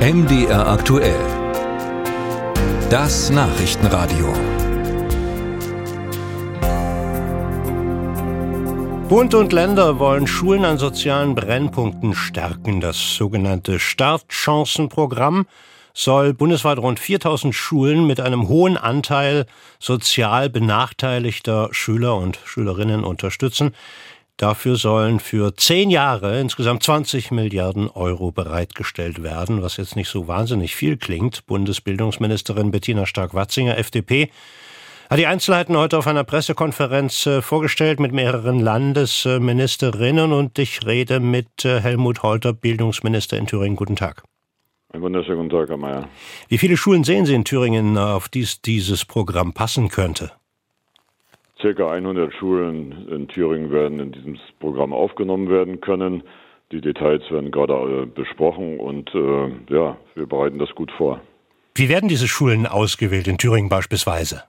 MDR aktuell. Das Nachrichtenradio. Bund und Länder wollen Schulen an sozialen Brennpunkten stärken. Das sogenannte Startchancenprogramm soll bundesweit rund 4000 Schulen mit einem hohen Anteil sozial benachteiligter Schüler und Schülerinnen unterstützen. Dafür sollen für zehn Jahre insgesamt 20 Milliarden Euro bereitgestellt werden, was jetzt nicht so wahnsinnig viel klingt. Bundesbildungsministerin Bettina Stark-Watzinger, FDP, hat die Einzelheiten heute auf einer Pressekonferenz äh, vorgestellt mit mehreren Landesministerinnen und ich rede mit äh, Helmut Holter, Bildungsminister in Thüringen. Guten Tag. Einen wunderschönen guten Tag, Herr Mayer. Wie viele Schulen sehen Sie in Thüringen, auf die dieses Programm passen könnte? Circa 100 Schulen in Thüringen werden in dieses Programm aufgenommen werden können. Die Details werden gerade besprochen und äh, ja, wir bereiten das gut vor. Wie werden diese Schulen ausgewählt, in Thüringen beispielsweise?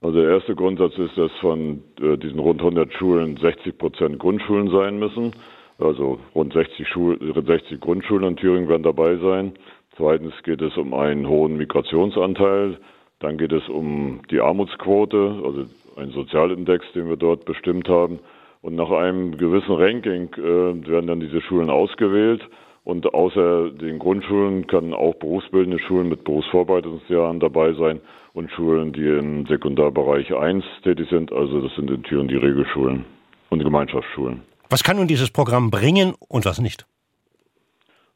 Also der erste Grundsatz ist, dass von äh, diesen rund 100 Schulen 60 Prozent Grundschulen sein müssen. Also rund 60, Schul 60 Grundschulen in Thüringen werden dabei sein. Zweitens geht es um einen hohen Migrationsanteil. Dann geht es um die Armutsquote, also ein Sozialindex, den wir dort bestimmt haben. Und nach einem gewissen Ranking äh, werden dann diese Schulen ausgewählt. Und außer den Grundschulen können auch berufsbildende Schulen mit Berufsvorbereitungsjahren dabei sein und Schulen, die im Sekundarbereich 1 tätig sind. Also das sind in Türen die Regelschulen und Gemeinschaftsschulen. Was kann nun dieses Programm bringen und was nicht?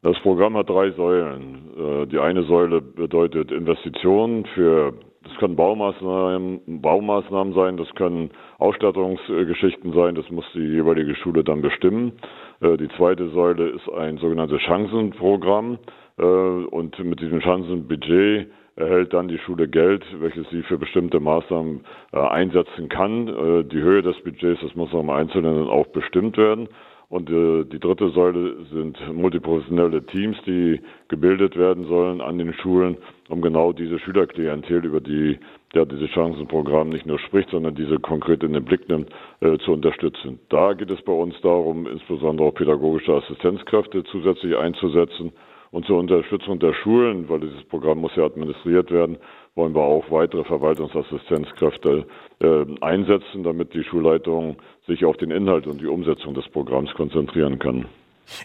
Das Programm hat drei Säulen. Äh, die eine Säule bedeutet Investitionen für das können Baumaßnahmen, Baumaßnahmen sein, das können Ausstattungsgeschichten sein, das muss die jeweilige Schule dann bestimmen. Äh, die zweite Säule ist ein sogenanntes Chancenprogramm äh, und mit diesem Chancenbudget erhält dann die Schule Geld, welches sie für bestimmte Maßnahmen äh, einsetzen kann. Die Höhe des Budgets, das muss im Einzelnen auch bestimmt werden. Und äh, die dritte Säule sind multiprofessionelle Teams, die gebildet werden sollen an den Schulen, um genau diese Schülerklientel, über die ja dieses Chancenprogramm nicht nur spricht, sondern diese konkret in den Blick nimmt, äh, zu unterstützen. Da geht es bei uns darum, insbesondere auch pädagogische Assistenzkräfte zusätzlich einzusetzen und zur Unterstützung der Schulen, weil dieses Programm muss ja administriert werden, wollen wir auch weitere Verwaltungsassistenzkräfte äh, einsetzen, damit die Schulleitung sich auf den Inhalt und die Umsetzung des Programms konzentrieren kann.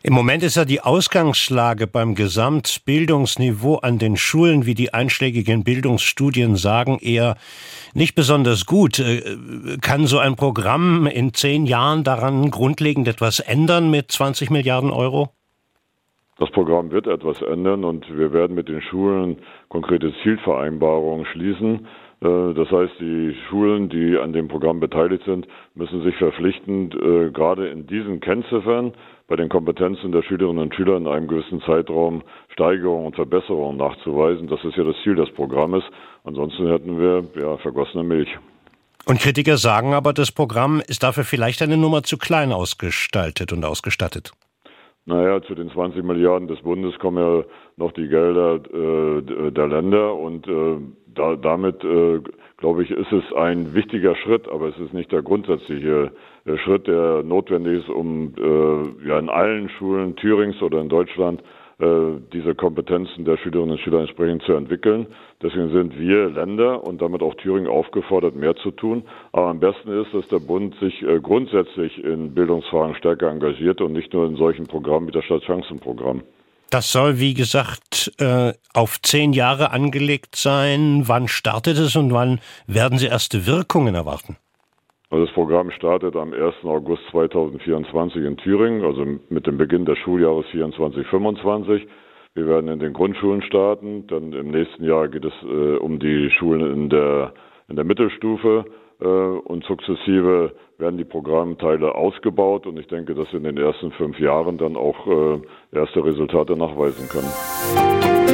Im Moment ist ja die Ausgangslage beim Gesamtbildungsniveau an den Schulen, wie die einschlägigen Bildungsstudien sagen, eher nicht besonders gut. Äh, kann so ein Programm in zehn Jahren daran grundlegend etwas ändern mit 20 Milliarden Euro? Das Programm wird etwas ändern und wir werden mit den Schulen konkrete Zielvereinbarungen schließen. Äh, das heißt, die Schulen, die an dem Programm beteiligt sind, müssen sich verpflichten, äh, gerade in diesen Kennziffern bei den Kompetenzen der Schülerinnen und Schüler in einem gewissen Zeitraum Steigerungen und Verbesserungen nachzuweisen. Das ist ja das Ziel des Programmes. Ansonsten hätten wir ja vergossene Milch. Und Kritiker sagen aber, das Programm ist dafür vielleicht eine Nummer zu klein ausgestaltet und ausgestattet. Naja, zu den 20 Milliarden des Bundes kommen ja noch die Gelder äh, der Länder und äh, da, damit, äh, glaube ich, ist es ein wichtiger Schritt, aber es ist nicht der grundsätzliche äh, Schritt, der notwendig ist, um äh, ja in allen Schulen Thürings oder in Deutschland diese Kompetenzen der Schülerinnen und Schüler entsprechend zu entwickeln. Deswegen sind wir Länder und damit auch Thüringen aufgefordert, mehr zu tun. Aber am besten ist, dass der Bund sich äh, grundsätzlich in Bildungsfragen stärker engagiert und nicht nur in solchen Programmen wie das Stadtchancenprogramm. Das soll, wie gesagt, äh, auf zehn Jahre angelegt sein. Wann startet es und wann werden Sie erste Wirkungen erwarten? Also das Programm startet am 1. August 2024 in Thüringen, also mit dem Beginn des Schuljahres 24-25. Wir werden in den Grundschulen starten, dann im nächsten Jahr geht es äh, um die Schulen in der, in der Mittelstufe äh, und sukzessive werden die Programmteile ausgebaut und ich denke, dass wir in den ersten fünf Jahren dann auch äh, erste Resultate nachweisen können.